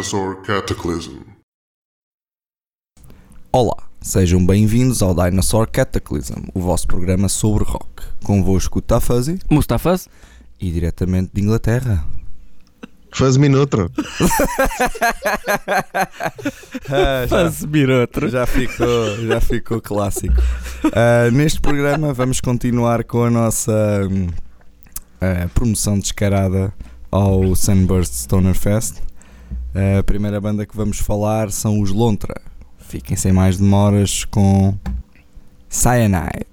Dinosaur Cataclysm. Olá, sejam bem-vindos ao Dinosaur Cataclysm, o vosso programa sobre rock. Convosco o Tafuzzy Mustafas? e diretamente de Inglaterra. Faz-me outro. Ah, já, Faz-me outro. já ficou, já ficou clássico. Ah, neste programa vamos continuar com a nossa ah, promoção descarada ao Sunburst Stoner Fest. A primeira banda que vamos falar são os Lontra. Fiquem sem mais demoras com Cyanide.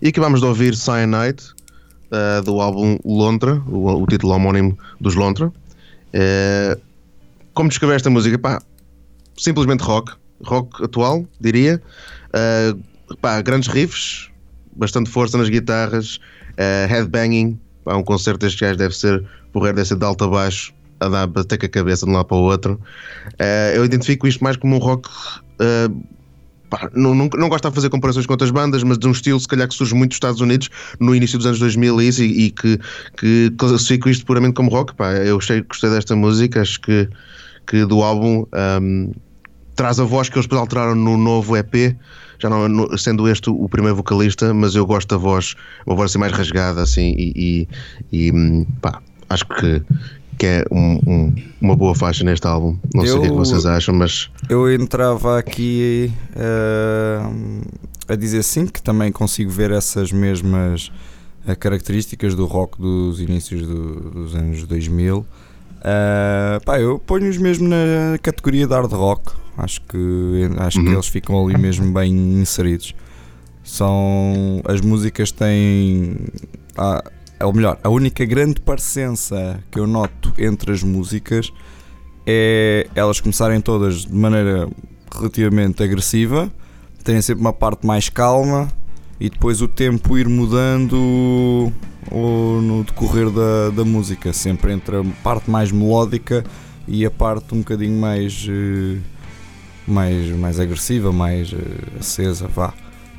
E acabamos de ouvir Cyanide, uh, do álbum Lontra, o, o título homónimo dos Lontra. Uh, como descrever esta música? Pá, simplesmente rock, rock atual, diria. Uh, pá, grandes riffs, bastante força nas guitarras, uh, headbanging. Pá, um concerto destes gajos deve ser, porra, deve ser de alto a baixo, a dar bater com a cabeça de um lado para o outro. Eu identifico isto mais como um rock. Pá, não, não, não gosto de fazer comparações com outras bandas, mas de um estilo, se calhar, que surge muito dos Estados Unidos no início dos anos 2000 e, e, que, que classifico isto puramente como rock. Pá, eu gostei, gostei desta música, acho que, que do álbum. Um, traz a voz que eles depois alteraram no novo EP, já não sendo este o primeiro vocalista, mas eu gosto da voz, uma voz assim mais rasgada assim e, e, e pá, acho que, que é um, um, uma boa faixa neste álbum. Não sei o que é que vocês acham, mas eu entrava aqui uh, a dizer sim que também consigo ver essas mesmas uh, características do rock dos inícios do, dos anos 2000. Uh, pá, eu ponho-os mesmo na categoria de hard rock. Acho que, acho uhum. que eles ficam ali mesmo bem inseridos. São as músicas têm, ah, ou melhor, a única grande parecença que eu noto entre as músicas é elas começarem todas de maneira relativamente agressiva, terem sempre uma parte mais calma e depois o tempo ir mudando ou no decorrer da, da música, sempre entre a parte mais melódica e a parte um bocadinho mais uh, mais, mais agressiva, mais uh, acesa, vá.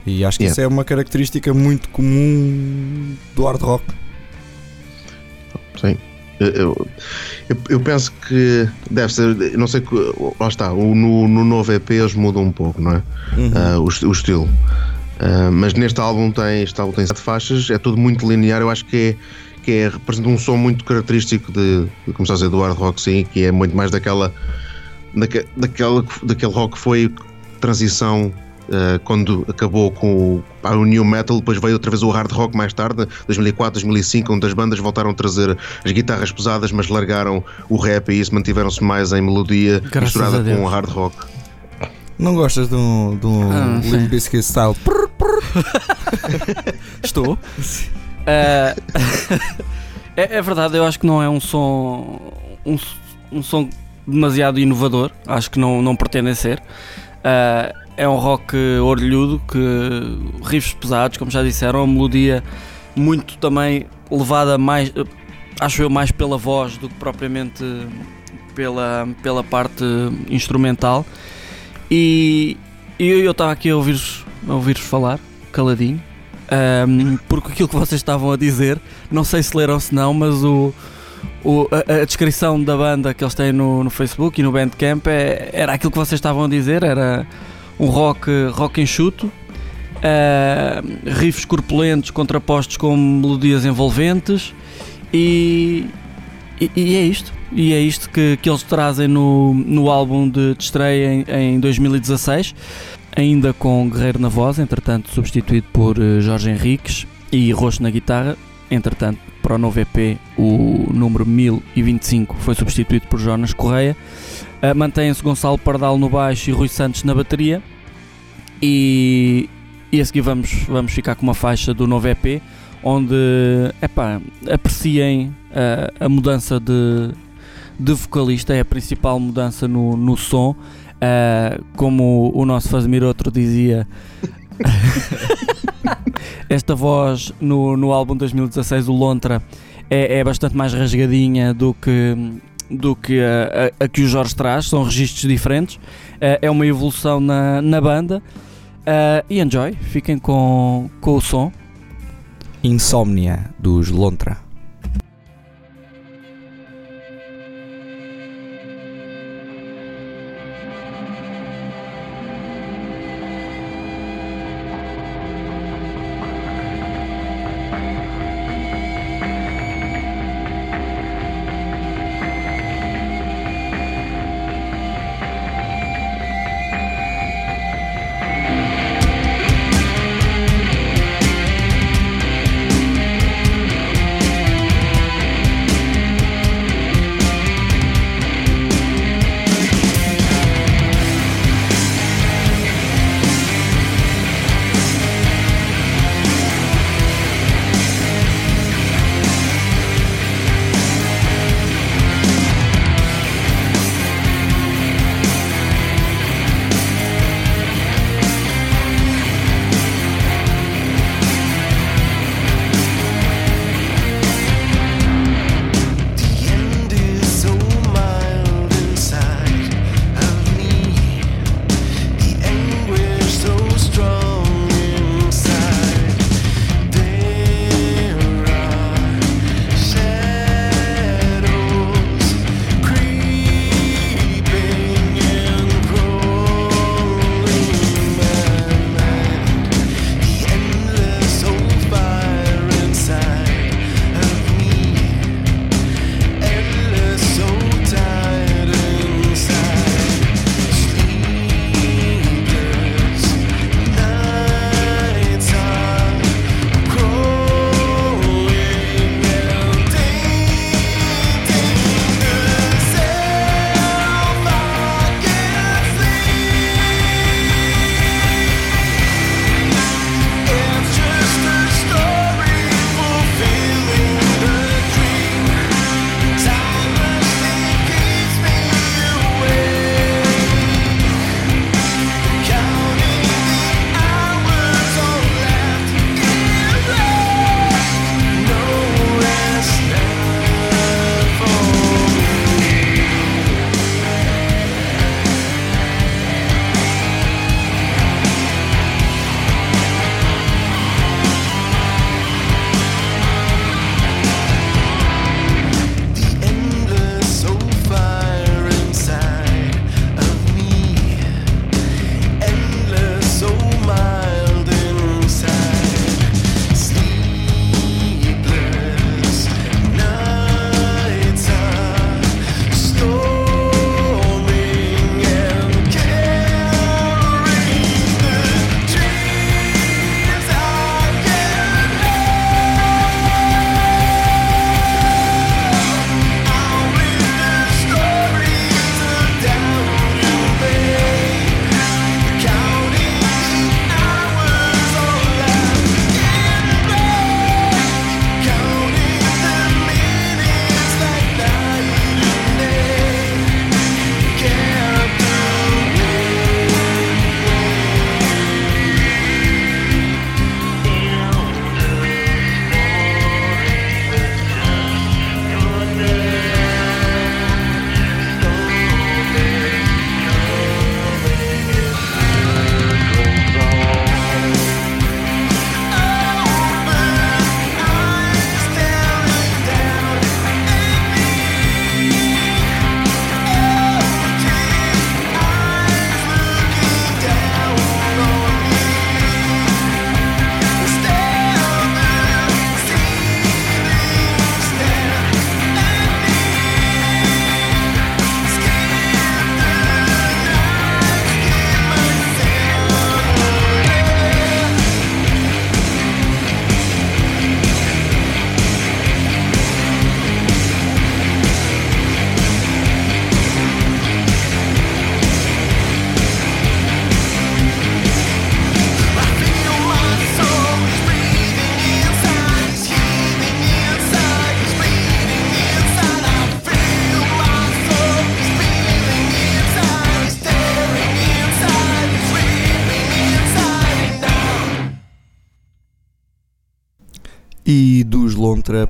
E acho que yeah. isso é uma característica muito comum do hard rock. Sim. Eu, eu, eu, penso que deve ser, não sei, lá está, no, no novo EP eles mudam um pouco, não é? Uhum. Uh, o, o, estilo. Uh, mas neste álbum tem, este álbum tem sete faixas, é tudo muito linear, eu acho que é, que é representa um som muito característico de, como está a dizer, do hard rock, sim, que é muito mais daquela, daquele, daquele, daquele rock que foi transição Uh, quando acabou com o, o New Metal, depois veio outra vez o Hard Rock mais tarde, 2004, 2005, onde as bandas voltaram a trazer as guitarras pesadas, mas largaram o rap e isso mantiveram-se mais em melodia Graças misturada com o Hard Rock. Não gostas do, do ah, Limp Bizkit style? Estou. Uh, é, é, verdade, eu acho que não é um som um, um som demasiado inovador, acho que não, não pretendem ser. Uh, é um rock orlhudo, que riffs pesados, como já disseram, uma melodia muito também levada mais, acho eu, mais pela voz do que propriamente pela, pela parte instrumental. E, e eu estava aqui a ouvir-vos ouvir falar, caladinho, um, porque aquilo que vocês estavam a dizer, não sei se leram ou se não, mas o, o, a, a, descrição da banda que eles têm no, no Facebook e no Bandcamp é, era aquilo que vocês estavam a dizer, era um rock, rock enxuto, uh, riffs corpulentos contrapostos com melodias envolventes e, e, e, é isto. E é isto que, que eles trazem no, no álbum de, de estreia em, em 2016, ainda com Guerreiro na voz, entretanto substituído por uh, Jorge Henriques e Roxo na guitarra. Entretanto, para o novo EP, o número 1025 foi substituído por Jonas Correia. Uh, Mantém-se Gonçalo Pardal no baixo e Rui Santos na bateria. E, e a seguir vamos, vamos ficar com uma faixa do novo EP onde epá, apreciem a, a mudança de, de vocalista, é a principal mudança no, no som. Uh, como o nosso Fazmir outro dizia, esta voz no, no álbum 2016, o Lontra, é, é bastante mais rasgadinha do que, do que a, a, a, que o Jorge traz, são registros diferentes, uh, é uma evolução na, na banda uh, e enjoy, fiquem com, com o som. Insomnia dos Lontra.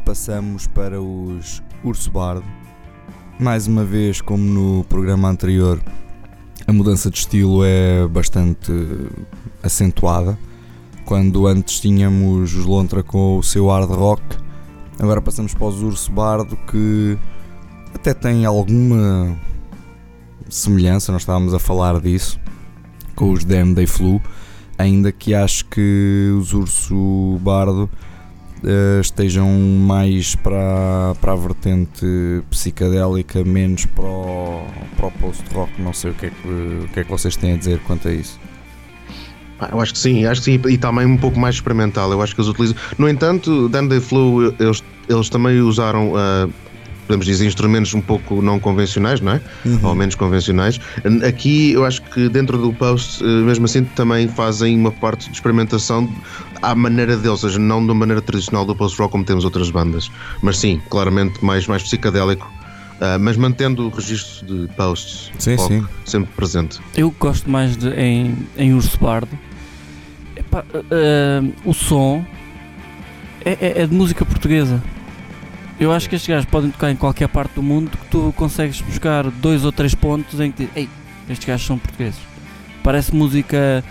Passamos para os Urso Bardo. Mais uma vez, como no programa anterior, a mudança de estilo é bastante acentuada. Quando antes tínhamos os Lontra com o seu hard rock, agora passamos para os Urso Bardo que até tem alguma semelhança, nós estávamos a falar disso com os Damn Day Flu, ainda que acho que os Urso Bardo uh, estejam mais para, para a vertente psicadélica, menos para o, para o post-rock. Não sei o que, é que, o que é que vocês têm a dizer quanto a isso. Eu acho que sim, acho que sim, e também um pouco mais experimental. Eu acho que eles utilizam. No entanto, Dan Day Flow, eles, eles também usaram uh, podemos dizer, instrumentos um pouco não convencionais, não é? Uhum. Ou menos convencionais. Aqui eu acho que dentro do post, eh, mesmo assim, também fazem uma parte de experimentação à maneira deles, ou seja, não da maneira tradicional do post-rock como temos outras bandas. Mas sim, claramente mais, mais psicadélico. Uh, mas mantendo o registro de posts sim, sim. sempre presente. Eu gosto mais de, em, em Urso Bardo. Epá, uh, o som é, é, é de música portuguesa. Eu acho que estes gajos podem tocar em qualquer parte do mundo que tu consegues buscar dois ou três pontos em que ei, estes gajos são portugueses. Parece música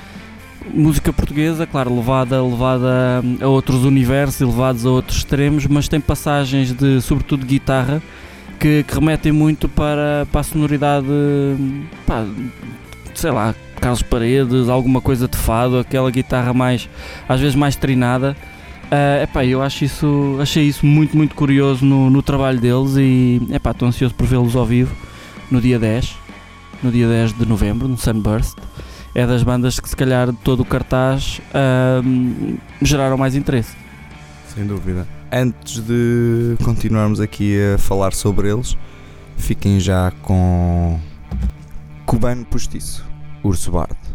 música portuguesa, claro, levada, levada a outros universos e levados a outros extremos, mas tem passagens de, sobretudo de guitarra, que, que remetem muito para, para a sonoridade, pá, sei lá, Carlos Paredes, alguma coisa de fado, aquela guitarra mais, às vezes mais trinada. Uh, epá, eu acho isso, achei isso muito, muito curioso no, no trabalho deles e epá, estou ansioso por vê-los ao vivo no dia 10, no dia 10 de novembro, no Sunburst. É das bandas que se calhar todo o cartaz uh, geraram mais interesse. Sem dúvida. Antes de continuarmos aqui a falar sobre eles, fiquem já com Cubano Postiço, Urso Bardo.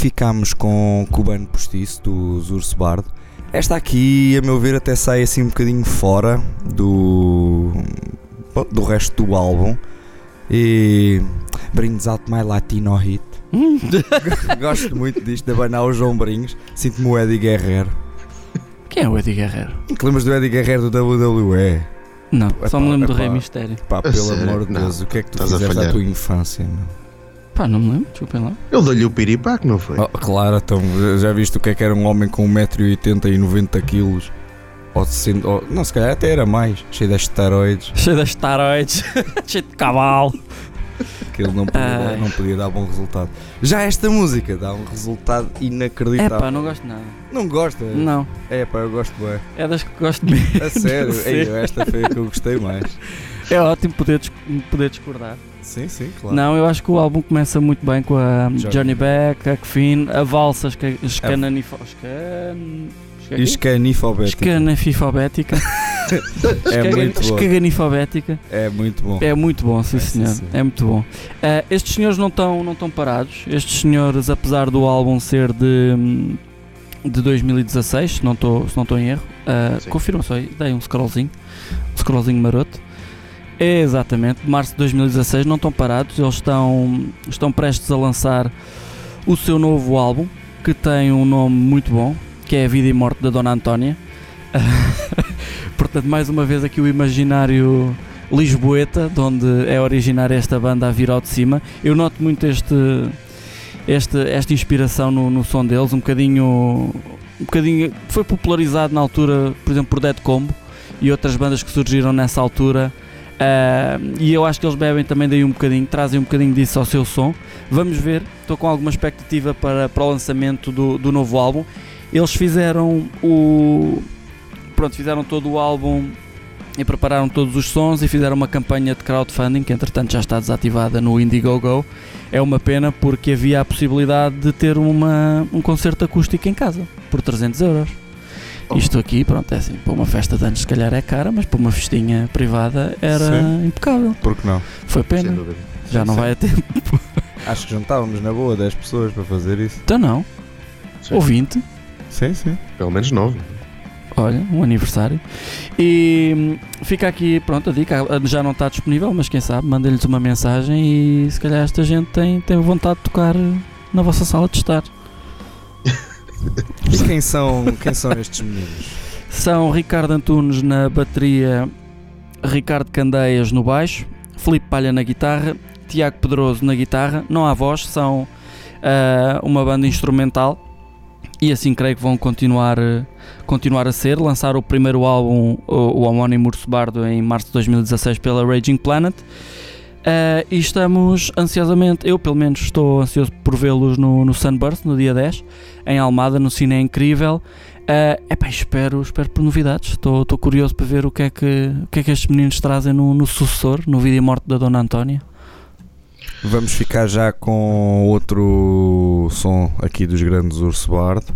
Ficámos com Cubano Postiço dos Urso Bardo. Esta aqui, a meu ver, até sai assim um bocadinho fora do, do resto do álbum. E brings out my Latino hit. Gosto muito disto, de abanar os ombrinhos. Sinto-me o Eddie Guerrero. Quem é o Eddie Guerrero? Te lembras do Eddie Guerrero do WWE? Não, Epá, só me lembro do epá. Rei Mistério. Pá, pelo sério? amor de Não, Deus, o que é que tu fizeste à falhar. tua infância? Meu? Pá, não me lembro, desculpem lá. Ele deu-lhe o piripaque, não foi? Oh, claro, então, já viste o que é que era um homem com 1,80m e 90kg? Ou, 60, ou não, se calhar até era mais, cheio de esteroides, Cheio de esteroides, cheio de cavalo. que ele não podia, dar, não podia dar bom resultado. Já esta música dá um resultado É inacreditável. pá, não gosto de nada. Não gosta? Não, É pá, eu gosto bem. é das que gosto mesmo. A sério. Ei, esta foi a que eu gostei mais. É ótimo poder, poder discordar. Sim, sim, claro. Não, eu acho que o álbum começa muito bem com a Johnny Johnny, Beck, a Kfin, a valsa esca- escananifo... Escan... É muito bom. Escaganifobética. É muito bom. É muito bom, sim É, sim, senhor. sim. É muito bom. Ah, estes senhores não estão não estão parados. Estes senhores, apesar do álbum ser de, de 2016, se não estou se não estou em erro, ah, Sim. confirma só aí, dei um scrollzinho, um scrollzinho maroto. Exatamente, março de 2016, não estão parados, eles estão, estão prestes a lançar o seu novo álbum, que tem um nome muito bom, que é A Vida e Morte da Dona Antónia. Portanto, mais uma vez aqui o imaginário Lisboeta, de onde é originária esta banda a vir ao de cima. Eu noto muito este, este, esta inspiração no, no som deles, um bocadinho, um bocadinho. Foi popularizado na altura, por exemplo, por Dead Combo e outras bandas que surgiram nessa altura. Ah, e eu acho que eles bebem também daí um bocadinho, trazem um bocadinho disso ao seu som. Vamos ver, estou com alguma expectativa para, para o lançamento do, do novo álbum. Eles fizeram o. Pronto, fizeram todo o álbum e prepararam todos os sons e fizeram uma campanha de crowdfunding que entretanto já está desativada no Indiegogo. É uma pena porque havia a possibilidade de ter uma, um concerto acústico em casa por 300 euros. Isto aqui, pronto, é assim, para uma festa de anos se calhar é cara, mas para uma festinha privada era Sim. impecável. Por que não? Foi pena, dúvida. já não Sim. vai a tempo. Acho que juntávamos na boa 10 pessoas para fazer isso. Então não, Sim. ou 20, Sim, sim. Pelo menos nove. olha, um aniversário. E hum, fica aqui, pronto, a dica, já não está disponível, mas quem sabe, mandem-lhes uma mensagem e se calhar esta gente tem, tem vontade de tocar na vossa sala de estar. Quem são, quem são estes meninos? São Ricardo Antunes na bateria, Ricardo Candeias no baixo, Felipe Palha na guitarra, Tiago Pedroso na guitarra. Não há voz, são ah, uma banda instrumental e assim creio que vão continuar, continuar a ser. Lançar o primeiro álbum, o, o homónimo Urso Bardo, em março de 2016 pela Raging Planet. Ah, e estamos ansiosamente, eu pelo menos estou ansioso por vê-los no, no Sunburst no dia 10, em Almada, no Cine Incrível. Uh, epá, espero, espero por novidades. Estou estou curioso para ver o que é que, o que, é que estes meninos trazem no, no sucessor, no e Morte da Dona Antónia. Vamos ficar já com outro som aqui dos grandes Urso Bardo.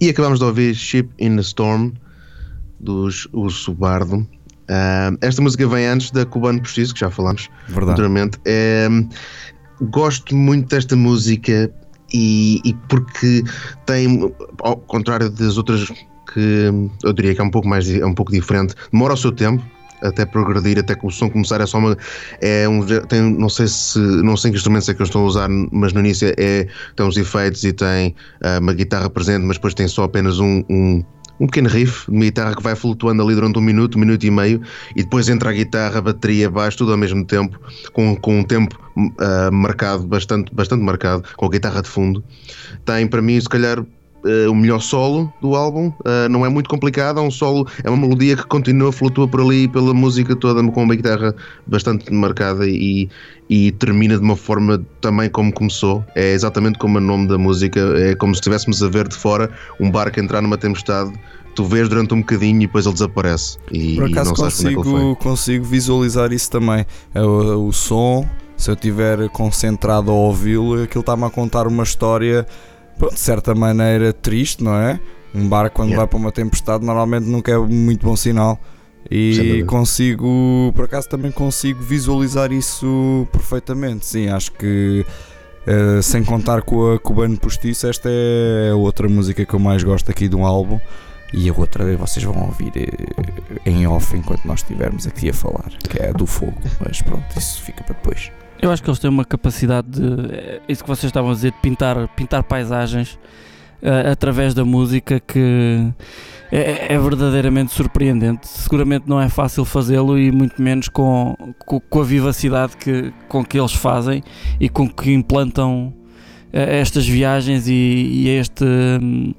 E acabamos de ouvir Ship in the Storm dos Urso Bardo. Uh, esta música vem antes da Cubano Postiço, que já falámos Verdade. anteriormente. É, gosto muito desta música e, e porque tem, ao contrário das outras que eu diria que é um pouco mais é um pouco diferente, demora o seu tempo até progredir, até o som começar é só uma é um tem, não sei se não sei que instrumentos é que eu estou a usar, mas no início é tem uns efeitos e tem uh, uma guitarra presente, mas depois tem só apenas um, um um pequeno riff de uma guitarra que vai flutuando ali durante um minuto, um minuto e meio, e depois entra a guitarra, a bateria, baixo, tudo ao mesmo tempo, com, com um tempo uh, marcado, bastante, bastante marcado, com a guitarra de fundo. Tem para mim, se calhar, Uh, o melhor solo do álbum. Uh, não é muito complicado, é um solo, é uma melodia que continua, flutua por ali pela música toda com uma guitarra bastante marcada e, e termina de uma forma também como começou. É exatamente como o nome da música, é como se estivéssemos a ver de fora um barco entrar numa tempestade. Tu vês durante um bocadinho e depois ele desaparece. E, Por acaso é consigo, foi. consigo visualizar isso também. É O, o som, se eu estiver concentrado a ouvi-lo, aquilo está-me a contar uma história, pronto, de certa maneira triste, não é? Um barco quando Yeah. vai para uma tempestade normalmente nunca é muito bom sinal. E consigo, por acaso também consigo visualizar isso perfeitamente. Sim, acho que eh, sem contar com a Cubano Postiço, esta é a outra música que eu mais gosto aqui do álbum. E a outra vocês vão ouvir eh, em off enquanto nós estivermos aqui a falar, que é a do fogo. Mas pronto, isso fica para depois. Eu acho que eles têm uma capacidade de. é Isso que vocês estavam a dizer, de pintar, pintar paisagens eh, através da música que é, é verdadeiramente surpreendente. Seguramente não é fácil fazê-lo e muito menos com, com, com a vivacidade que, com que eles fazem e com que implantam eh, estas viagens e, e este. hum,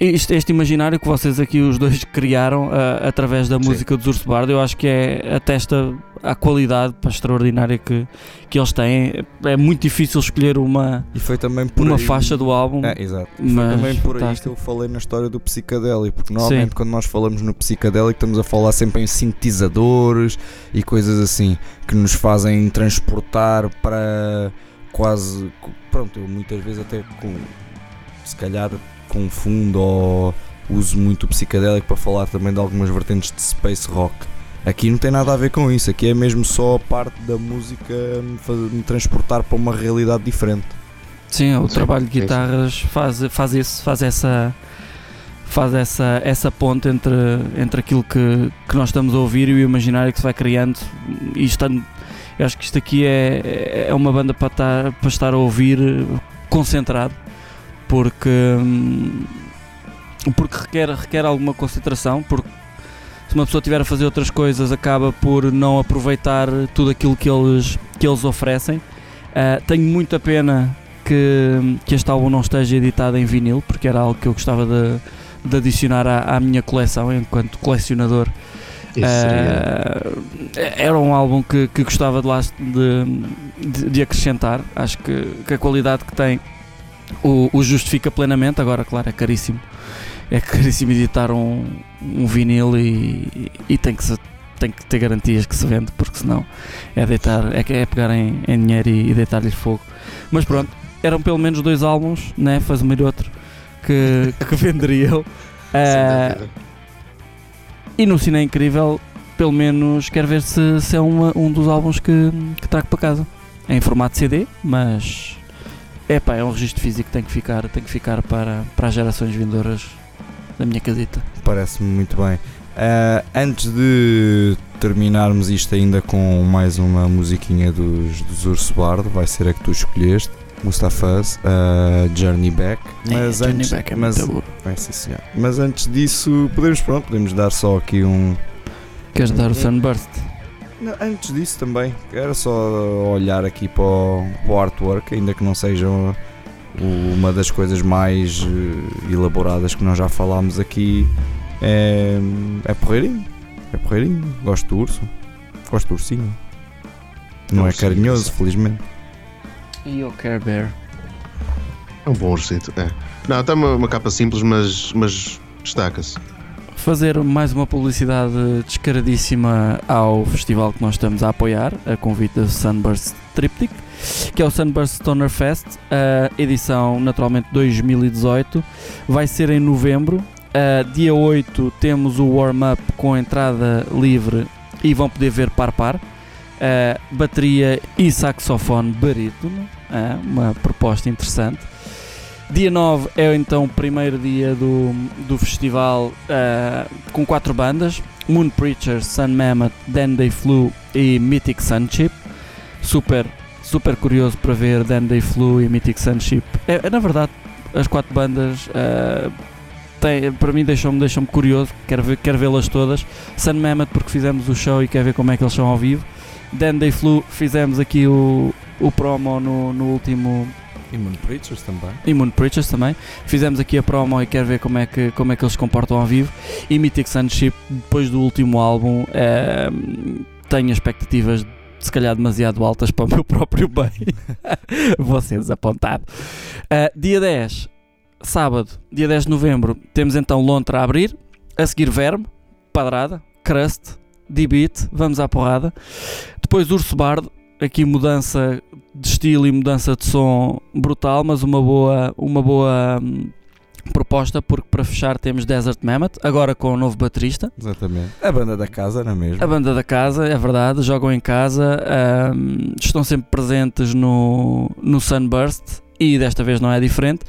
Este, este imaginário que vocês aqui os dois criaram ah, através da Sim. música dos Urso Bardo, eu acho que é atesta a qualidade pá, extraordinária que, que eles têm. É muito difícil escolher uma, E foi também por uma aí- faixa do álbum. É, exato. Foi Mas também por aí que fantástico. eu falei na história do psicadélico, porque normalmente Sim. quando nós falamos no psicadélico estamos a falar sempre em sintetizadores e coisas assim que nos fazem transportar para quase. Pronto, eu muitas vezes até com, se calhar confundo ou uso muito o psicadélico para falar também de algumas vertentes de space rock. Aqui não tem nada a ver com isso, aqui é mesmo só a parte da música me, faz- me transportar para uma realidade diferente. Sim, o Sim, trabalho de sim. guitarras faz, faz isso, faz essa faz essa, essa ponte entre, entre aquilo que, que nós estamos a ouvir e o imaginário que se vai criando e estando, eu acho que isto aqui é, é uma banda para estar, para estar a ouvir concentrado porque hum, porque requer, requer alguma concentração porque se uma pessoa estiver a fazer outras coisas acaba por não aproveitar tudo aquilo que eles, que eles oferecem Uh, tenho muita pena que, que este álbum não esteja editado em vinil, porque era algo que eu gostava de, de adicionar à, à minha coleção enquanto colecionador. Uh, era um álbum que, que gostava de, lá de, de, de acrescentar. Acho que, que a qualidade que tem o, o justifica plenamente. Agora, claro, é caríssimo. É caríssimo editar um, um vinil e, e tem, que se- tem que ter garantias que se vende, porque senão é deitar, é, que- é pegar em, em dinheiro e, e deitar-lhe fogo. Mas pronto, eram pelo menos dois álbuns, né? Faz-me outro que, que venderiam. Sem Uh, dúvida. e no Cine é Incrível, pelo menos quero ver se, se é uma- um dos álbuns que, que trago para casa. É em formato CD, mas é pá, é um registro físico que tem que ficar, tem que ficar para, para as gerações vindouras da minha casita. Parece-me muito bem. Ah, antes de terminarmos isto ainda com mais uma musiquinha dos, dos Urso Bardo, vai ser a que tu escolheste, Mustafaz, ah, Journey Back. Mas É, Journey antes, Back é mas, muito boa. é, sim, senhor. mas antes disso, podemos, pronto, podemos dar só aqui um. Queres dar o Sunburst? Não, antes disso também, era só olhar aqui para o, para o artwork, ainda que não seja uma das coisas mais eh, elaboradas que nós já falámos aqui. É, é porreirinho, é porreirinho. Gosto do urso, gosto do ursinho. Não é ursinho, carinhoso, sim. felizmente. E o Care Bear? É um bom ursito. É. Não, está uma, uma capa simples, mas, mas destaca-se. Fazer mais uma publicidade descaradíssima ao festival que nós estamos a apoiar, a convite da Sunburst Triptych, que é o Sunburst Stoner Fest, edição naturalmente 2018. Vai ser em novembro. Dia 8 temos o warm-up com entrada livre e vão poder ver par par. Uh, bateria e saxofone barítono, uh, uma proposta interessante. Dia 9 é então o primeiro dia do, do festival com quatro bandas: Moon Preacher, Sun Mammoth, Then They Flew e Mythic Sunship. Super, super curioso para ver Then They Flew e Mythic Sunship. É, é na verdade, as quatro bandas tem, para mim deixam-me deixam curioso, quero, ver, quero vê-las todas. Sun Mammoth porque fizemos o show e quero ver como é que eles são ao vivo. Then They Flew, fizemos aqui o, o promo no, no último... Immune Preachers também. Immune Preachers também. Fizemos aqui a promo e quero ver como é que, como é que eles se comportam ao vivo. E Mythic Sunship, depois do último álbum, é, tenho expectativas se calhar demasiado altas para o meu próprio bem. Vou ser desapontado. Uh, dia 10, sábado, dia 10 de novembro, temos então Lontra a abrir, a seguir Verme, Padrada, Crust, D-Beat, vamos à porrada. Depois Urso Bardo, aqui mudança de estilo e mudança de som brutal, mas uma boa, uma boa hum, proposta, porque para fechar temos Desert Mammoth, agora com o novo baterista. Exatamente. A banda da casa, não é mesmo? A banda da casa, é verdade, jogam em casa, hum, estão sempre presentes no, no Sunburst e desta vez não é diferente.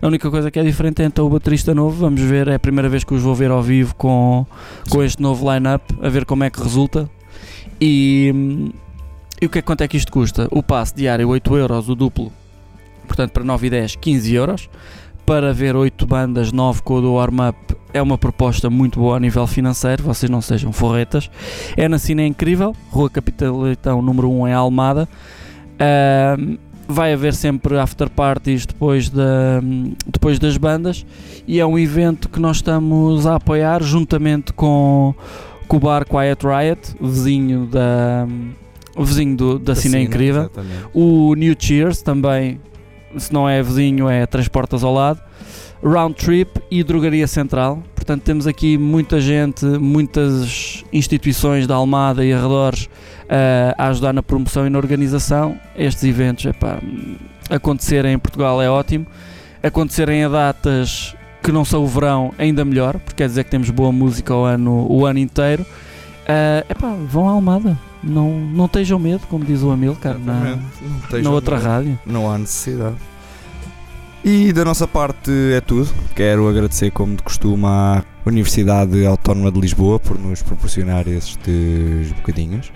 A única coisa que é diferente é então o baterista novo. Vamos ver, é a primeira vez que os vou ver ao vivo com, com este novo line-up, a ver como é que resulta. E, e o que é quanto é que isto custa? O passe diário 8 euros, o duplo, portanto para 9 e 10, 15 euros. Para ver 8 bandas, 9 com o do warm-up, é uma proposta muito boa a nível financeiro, vocês não sejam forretas. É na Cine Incrível, Rua Capitalitão número 1 em Almada. Uh, vai haver sempre after parties depois, da, depois das bandas e é um evento que nós estamos a apoiar juntamente com, com o bar Quiet Riot, vizinho da o vizinho do, da, da Cine, Cine Incrível, exatamente. o New Cheers também, se não é vizinho é três portas ao lado, Round Trip e Drogaria Central. Portanto, temos aqui muita gente, muitas instituições da Almada e arredores uh, a ajudar na promoção e na organização. Estes eventos, epá, acontecerem em Portugal é ótimo. Acontecerem a datas que não são o verão, ainda melhor, porque quer dizer que temos boa música o ano, o ano inteiro. Uh, epá, vão à Almada. Não, não estejam medo, como diz o Amilcar na, na outra medo. rádio. Não há necessidade. E da nossa parte é tudo. Quero agradecer, como de costume, à Universidade Autónoma de Lisboa por nos proporcionar estes bocadinhos.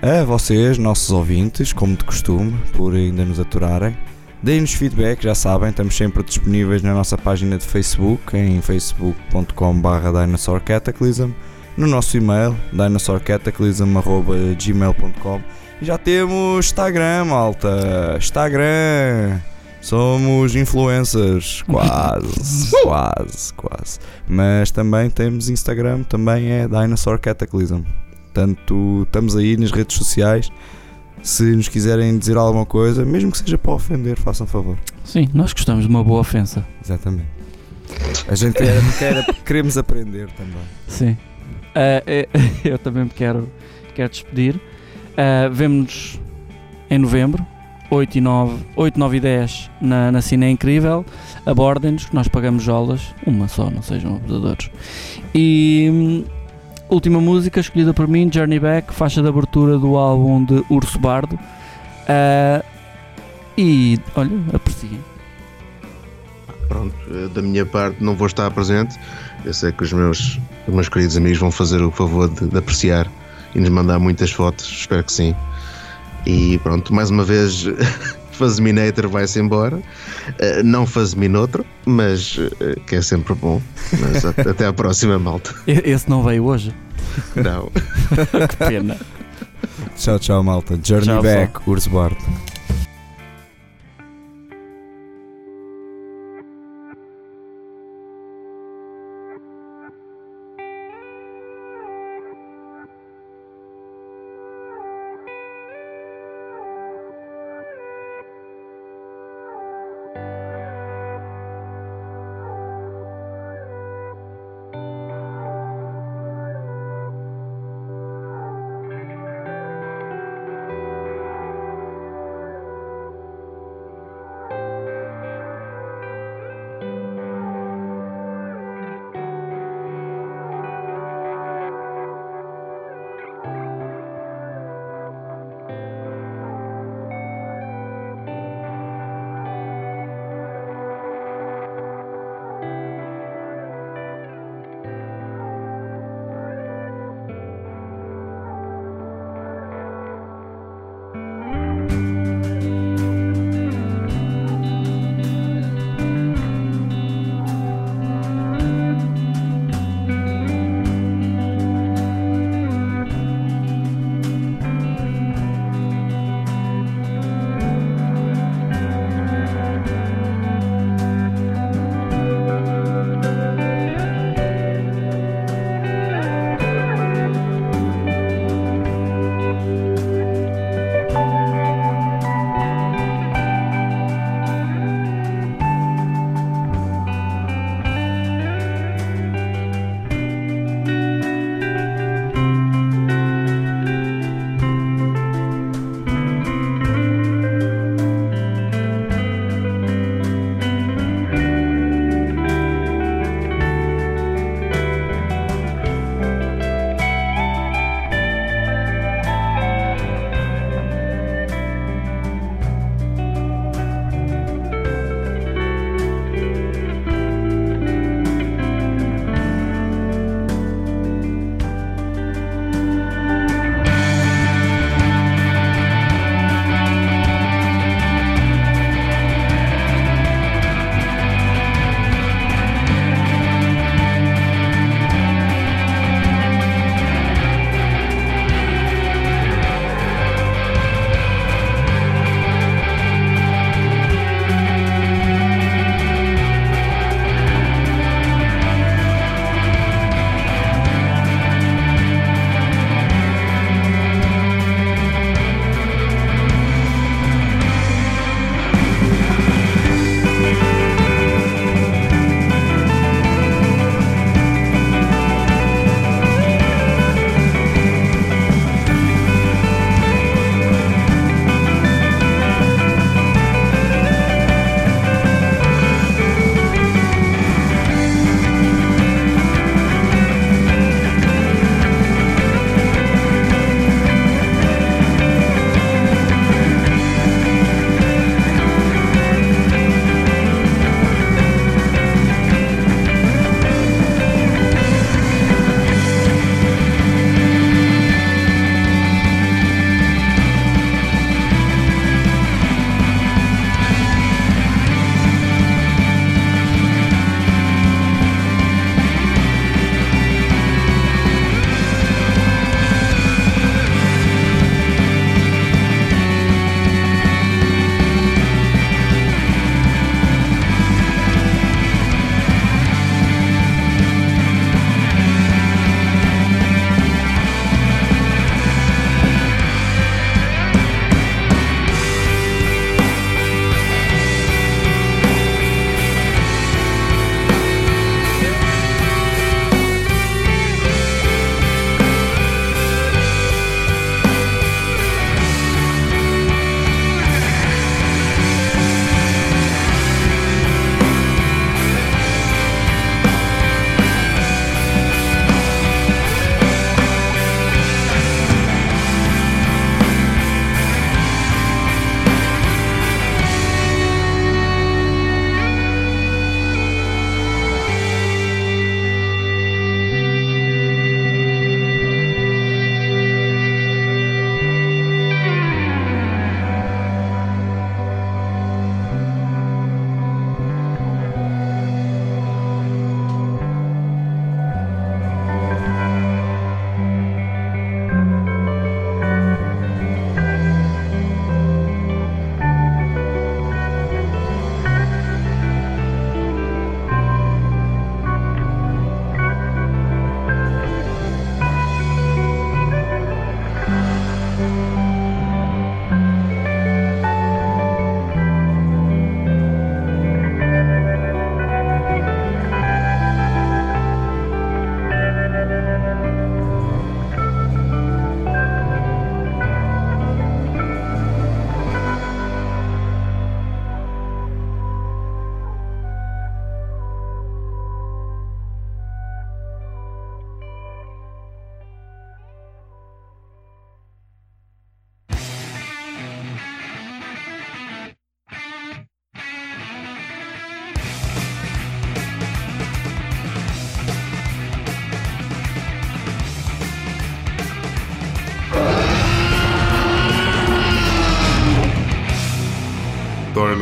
A vocês, nossos ouvintes, como de costume, por ainda nos aturarem. Deem-nos feedback, já sabem, estamos sempre disponíveis na nossa página de Facebook, em facebook.com.br dinosaurcataclysm, no nosso e-mail, dinosaurcataclysm.gmail.com e já temos Instagram, malta! Instagram! Somos influencers, quase, quase, quase. Mas também temos Instagram, também é Dinosaur Cataclysm. Portanto, estamos aí nas redes sociais. Se nos quiserem dizer alguma coisa, mesmo que seja para ofender, façam favor. Sim, nós gostamos de uma boa ofensa. Exatamente. A gente quer, quer, queremos aprender também. Sim. Uh, eu também me quero, quero despedir. Uh, Vemo-nos em novembro 8 e 9, 8, 9 e 10 na, na Cine Incrível. Abordem-nos, que nós pagamos jolas, uma só, não sejam abusadores. E hum, última música escolhida por mim, Journey Back, faixa de abertura do álbum de Urso Bardo. Uh, e olha, apreciem. Pronto, eh, da minha parte não vou estar presente. Eu sei que os meus, os meus queridos amigos vão fazer o favor de, de apreciar e nos mandar muitas fotos, espero que sim. E pronto, mais uma vez, Fazminator vai-se embora. Uh, não Fazminotro, mas uh, que é sempre bom. Mas até à próxima, malta. Esse não veio hoje? Não. que pena. Tchau, tchau, malta. Journey tchau, back, Urs Bart.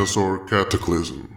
Dinosaur Cataclysm.